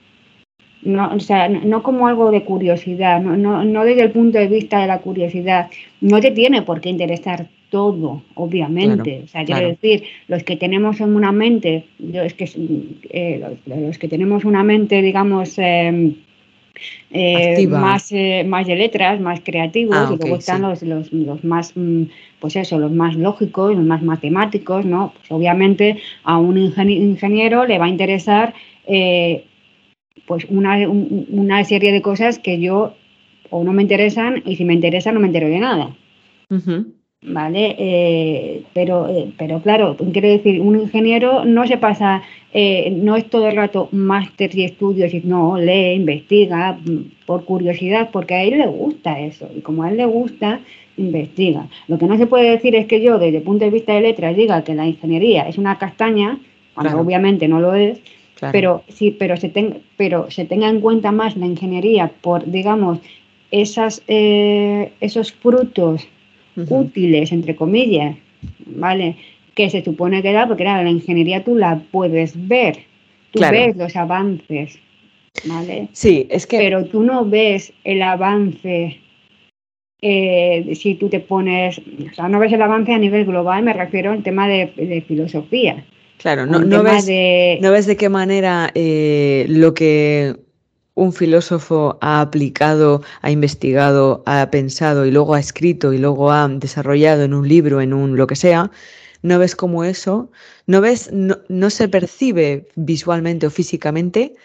S2: no, o sea, no como algo de curiosidad, no, no, no, desde el punto de vista de la curiosidad. No te tiene por qué interesar todo, obviamente. o sea, quiero decir, los que tenemos una mente, es que, eh, los, que tenemos una mente, digamos, eh, eh, más, eh, más de letras, más creativos, ah, y luego están los, los, los, más, mm, pues eso, los más lógicos, los más matemáticos, ¿no? Pues obviamente a un ingeniero le va a interesar eh, pues una, una, serie de cosas que yo o no me interesan y si me interesan no me entero de nada. ¿vale? Eh, pero, eh, pero claro, quiero decir, un ingeniero no se pasa, no es todo el rato máster y estudios, no, lee, investiga mm, por curiosidad, porque a él le gusta eso, y como a él le gusta, investiga. Lo que no se puede decir es que yo, desde el punto de vista de letras, diga que la ingeniería es una castaña, cuando obviamente no lo es, pero sí, pero se, tenga, pero se tenga en cuenta más la ingeniería por, digamos, esas, esos frutos útiles, entre comillas, ¿vale? Que se supone que da, porque la ingeniería tú la puedes ver, tú ves los avances, ¿vale?
S1: Sí, es que...
S2: Pero tú no ves el avance eh, si tú te pones, o sea, no ves el avance a nivel global, me refiero al tema de, filosofía.
S1: Claro, no, no ves, de... no ves de qué manera eh, lo que un filósofo ha aplicado, ha investigado, ha pensado y luego ha escrito y luego ha desarrollado en un libro, en un lo que sea, no ves cómo eso, no ves, no, se percibe visualmente o físicamente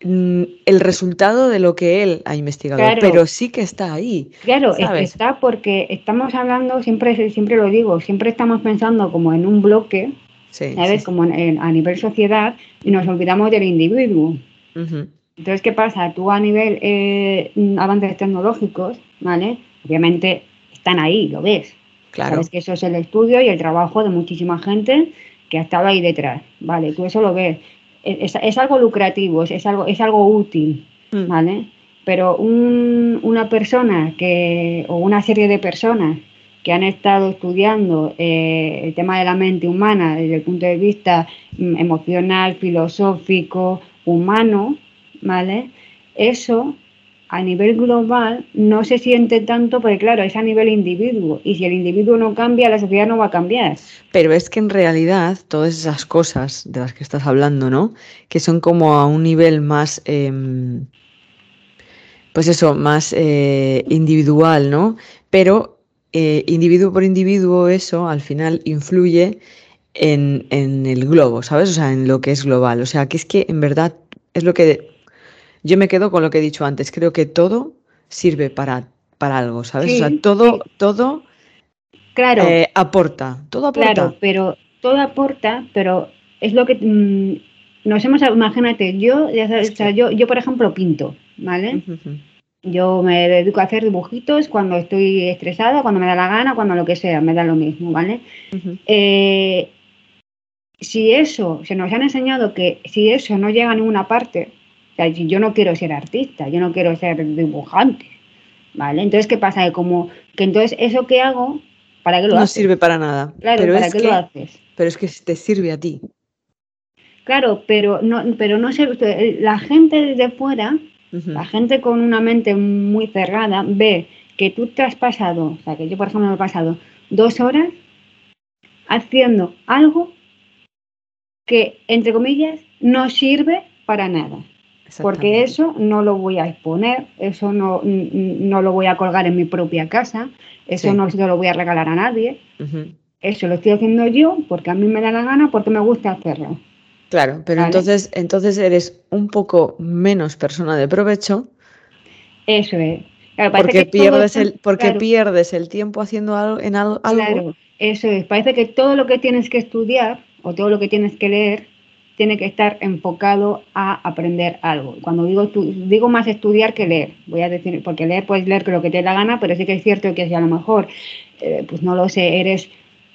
S1: el resultado de lo que él ha investigado, pero sí que está ahí.
S2: Claro, está porque estamos hablando, siempre, siempre lo digo, siempre estamos pensando como en un bloque, ¿sabes? Como a nivel sociedad y nos olvidamos del individuo. Entonces, ¿qué pasa? Tú a nivel eh, avances tecnológicos, ¿vale? Obviamente están ahí, lo ves. Claro. Sabes que eso es el estudio y el trabajo de muchísima gente que ha estado ahí detrás, ¿vale? Tú eso lo ves. Es, algo lucrativo, es, algo, es algo útil, mm. ¿vale? Pero una persona que, o una serie de personas que han estado estudiando eh, el tema de la mente humana desde el punto de vista mm, emocional, filosófico, humano, ¿vale? Eso a nivel global no se siente tanto porque claro, es a nivel individuo y si el individuo no cambia, la sociedad no va a cambiar.
S1: Pero es que en realidad todas esas cosas de las que estás hablando, ¿no? Que son como a un nivel más, em, pues eso, más eh, individual, ¿no? Pero eh, individuo por individuo eso al final influye en, en el globo, ¿sabes? O sea, en lo que es global. O sea, que es que en verdad es lo que yo me quedo con lo que he dicho antes. Creo que todo sirve para, para algo, ¿sabes? o sea, todo, todo
S2: claro,
S1: eh, aporta. Todo aporta.
S2: Claro, pero todo aporta, pero es lo que mm, nos hemos. Imagínate, yo, yo, yo, por ejemplo, pinto, ¿vale? Yo me dedico a hacer dibujitos cuando estoy estresada, cuando me da la gana, cuando lo que sea, me da lo mismo, ¿vale? Eh, si eso, se nos han enseñado que si eso no llega a ninguna parte, yo no quiero ser artista, yo no quiero ser dibujante, ¿vale? Entonces, ¿qué pasa? Que como que entonces eso que hago, ¿para qué lo
S1: no sirve para nada.
S2: Claro, pero ¿para qué lo haces?
S1: Pero es que te sirve a ti.
S2: Claro, pero no, pero no sé, la gente desde fuera, la gente con una mente muy cerrada, ve que tú te has pasado, o sea, que yo por ejemplo me he pasado dos horas haciendo algo que, entre comillas, no sirve para nada. Porque eso no lo voy a exponer, eso no, no, lo voy a colgar en mi propia casa, eso no se lo voy a regalar a nadie. Eso lo estoy haciendo yo porque a mí me da la gana, porque me gusta hacerlo.
S1: Claro, pero entonces, entonces eres un poco menos persona de provecho.
S2: Eso es.
S1: porque pierdes, el, porque pierdes el tiempo haciendo algo en algo. Claro,
S2: eso es. Parece que todo lo que tienes que estudiar o todo lo que tienes que leer tiene que estar enfocado a aprender algo. Cuando digo, digo más estudiar que leer, voy a decir, porque leer puedes leer lo que te da la gana, pero sí que es cierto que si a lo mejor, eh, pues no lo sé, eres,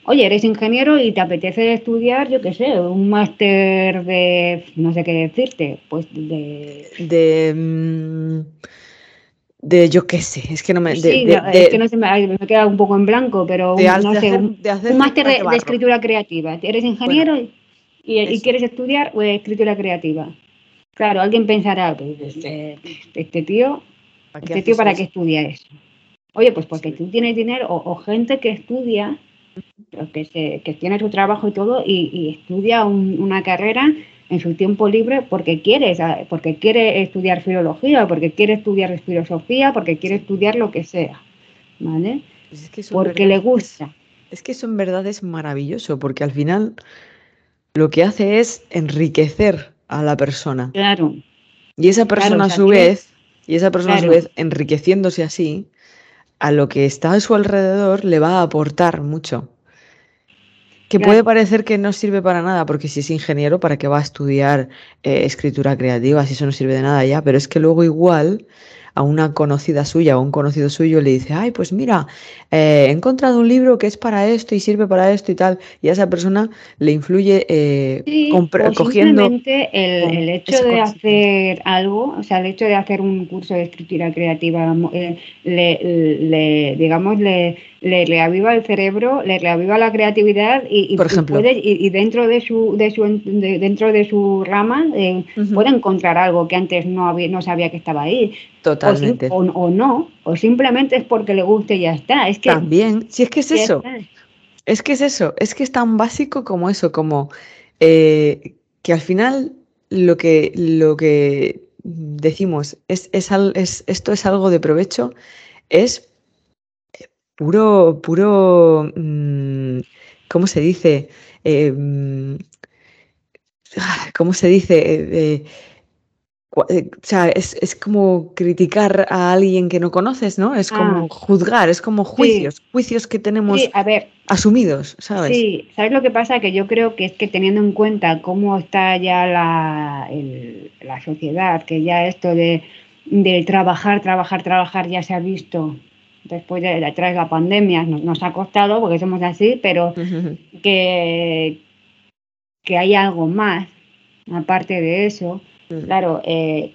S2: oye, eres ingeniero y te apetece estudiar, yo qué sé, un máster de, no sé qué decirte, pues de...
S1: De... Mm, de yo qué sé, es que no me.
S2: Sí, es que no se me, me queda un poco en blanco, pero un, no sé, un, máster de, escritura creativa. Eres ingeniero y y, quieres estudiar o escritura creativa. Claro, alguien pensará, pues, este, este, tío, este tío para qué estudia eso. Oye, pues porque tú tienes dinero o, gente que estudia, que, se, que tiene su trabajo y todo, y, estudia una carrera en su tiempo libre porque quiere, porque quiere estudiar filología, porque quiere estudiar filosofía, porque quiere estudiar lo que sea, ¿vale? Pues porque le gusta.
S1: Es que eso en verdad es maravilloso, porque al final lo que hace es enriquecer a la persona.
S2: Claro.
S1: Y esa persona a su vez, y esa persona a su vez, enriqueciéndose así, a lo que está a su alrededor le va a aportar mucho. Que puede parecer que no sirve para nada, porque si es ingeniero, ¿para qué va a estudiar eh, escritura creativa? Si eso no sirve de nada ya, pero es que luego igual a una conocida suya o un conocido suyo le dice, ay, pues mira, eh, he encontrado un libro que es para esto y sirve para esto y tal, y a esa persona le influye eh,
S2: cogiendo... Simplemente el, hecho de hacer algo, o sea, el hecho de hacer un curso de escritura creativa, eh, le, digamos, le, le reaviva el cerebro, le reaviva la creatividad y,
S1: Por ejemplo.
S2: y, dentro de su, de su dentro de su rama puede encontrar algo que antes no había, no sabía que estaba ahí.
S1: Totalmente.
S2: O, no, o simplemente es porque le guste y ya está. Es que,
S1: También, si es que es eso. Es que es eso, es que es tan básico como eso, como eh, que al final lo que, lo que decimos es, es, es, esto es algo de provecho, es puro, puro, mm, ¿cómo se dice? Eh, mm, ¿Cómo se dice? Eh, o sea, es, como criticar a alguien que no conoces, ¿no? Es como ah. juzgar, es como juicios, juicios que tenemos asumidos, ¿sabes?
S2: Sí, ¿sabes lo que pasa? Que yo creo que es que teniendo en cuenta cómo está ya la, la sociedad, que ya esto de, trabajar, trabajar, trabajar ya se ha visto después de, de la pandemia, nos, ha costado porque somos así, pero que, que hay algo más aparte de eso Claro, eh,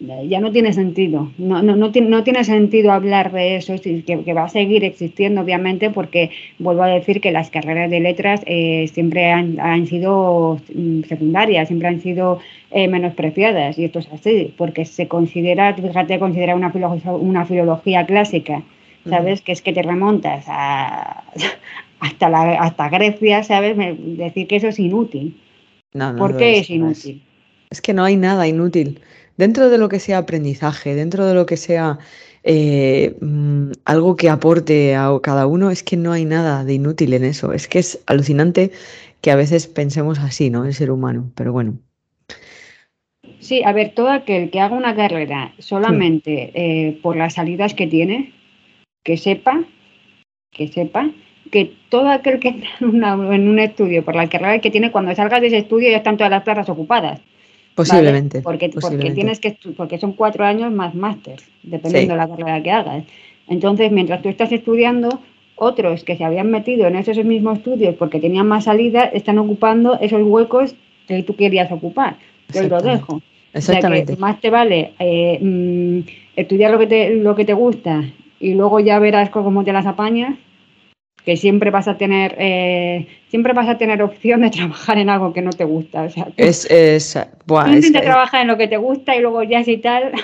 S2: ya no tiene sentido. No, no, no, no, tiene sentido hablar de eso, que, que, va a seguir existiendo, obviamente, porque vuelvo a decir que las carreras de letras eh, siempre han, han, sido mm, secundarias, siempre han sido eh, menospreciadas, y esto es así, porque se considera, fíjate, considera una filología, una filología clásica, ¿sabes? Que es que te remontas a, hasta, la, hasta Grecia, ¿sabes? Decir que eso es inútil. No, ¿Por qué es inútil?
S1: Es que no hay nada inútil. Dentro de lo que sea aprendizaje, dentro de lo que sea eh, mm, algo que aporte a cada uno, es que no hay nada de inútil en eso. Es que es alucinante que a veces pensemos así, ¿no? El ser humano, pero bueno.
S2: Sí, a ver, todo aquel que haga una carrera solamente eh, por las salidas que tiene, que sepa, que sepa que todo aquel que está en, un estudio por la carrera que tiene, cuando salgas de ese estudio ya están todas las plazas ocupadas.
S1: Posiblemente,
S2: porque, tienes que porque son cuatro años más máster, dependiendo de la carrera que hagas. Entonces, mientras tú estás estudiando, otros que se habían metido en esos mismos estudios porque tenían más salida, están ocupando esos huecos que tú querías ocupar. Yo lo dejo.
S1: Exactamente.
S2: más te vale eh, mm, estudiar lo que te, lo que te gusta y luego ya verás cómo te las apañas que siempre vas a tener eh, siempre vas a tener opción de trabajar en algo que no te gusta. O sea,
S1: es, es,
S2: trabajar en lo que te gusta y luego ya si tal.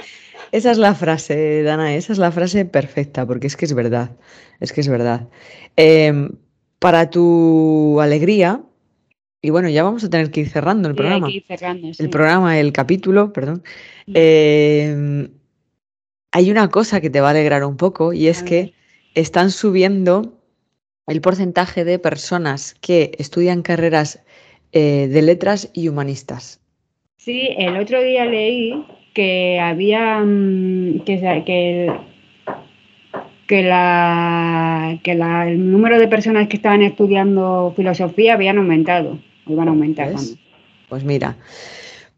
S1: Esa es la frase, Dana, esa es la frase perfecta, porque es que es verdad, es que es verdad. Em, para tu alegría, y bueno, ya vamos a tener que ir cerrando el programa. El programa, el capítulo, perdón. Em, hay una cosa que te va a alegrar un poco y es que están subiendo el porcentaje de personas que estudian carreras eh, de letras y humanistas.
S2: Sí, el otro día leí que había mm, que, que, que, la, que la, el número de personas que estaban estudiando filosofía habían aumentado, iban a aumentar.
S1: Pues mira,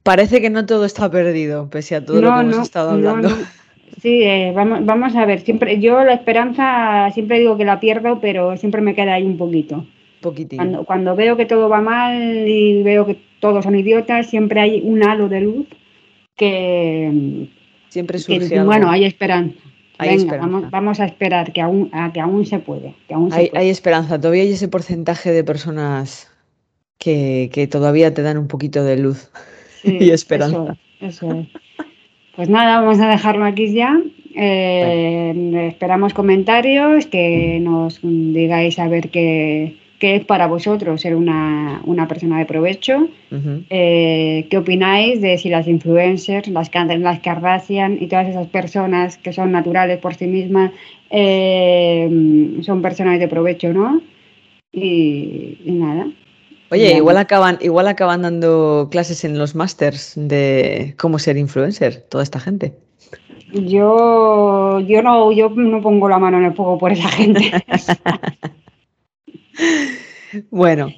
S1: parece que no todo está perdido, pese a todo lo que hemos estado hablando.
S2: Sí, eh, vamos, vamos a ver. Siempre, yo la esperanza siempre digo que la pierdo, pero siempre me queda ahí un poquito. Cuando, cuando veo que todo va mal y veo que todos son idiotas, siempre hay un halo de luz que
S1: siempre surge
S2: bueno, hay esperanza. Vamos, a esperar que aún, que aún se puede. Que aún
S1: hay,
S2: hay,
S1: esperanza. Todavía hay ese porcentaje de personas que, que todavía te dan un poquito de luz y esperanza.
S2: eso es. Pues nada, vamos a dejarlo aquí ya. Eh, esperamos comentarios, que nos digáis a ver qué, es para vosotros ser una, persona de provecho. Eh, ¿Qué opináis de si las influencers, las, las Kardashian y todas esas personas que son naturales por sí mismas eh, son personas de provecho, no? y nada,
S1: Oye, igual acaban, igual acaban dando clases en los másters de cómo ser influencer, toda esta gente.
S2: Yo, yo no, yo no pongo la mano en el fuego por esa gente.
S1: bueno,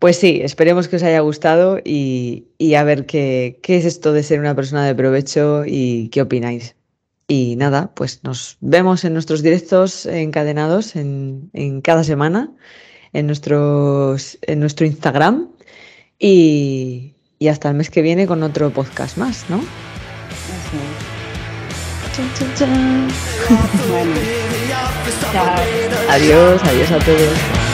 S1: pues sí, esperemos que os haya gustado y, a ver qué, es esto de ser una persona de provecho y qué opináis. Y nada, pues nos vemos en nuestros directos encadenados en, en cada semana en, nuestros, en nuestro Instagram y, y hasta el mes que viene con otro podcast más, ¿no? Adiós, adiós a todos.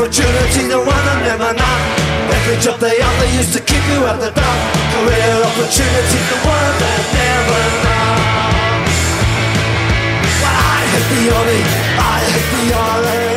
S1: opportunity, no one and never not. Every job they had, they used to keep you at the top. Career opportunity—the one that never not well, I hit the army, I hit the army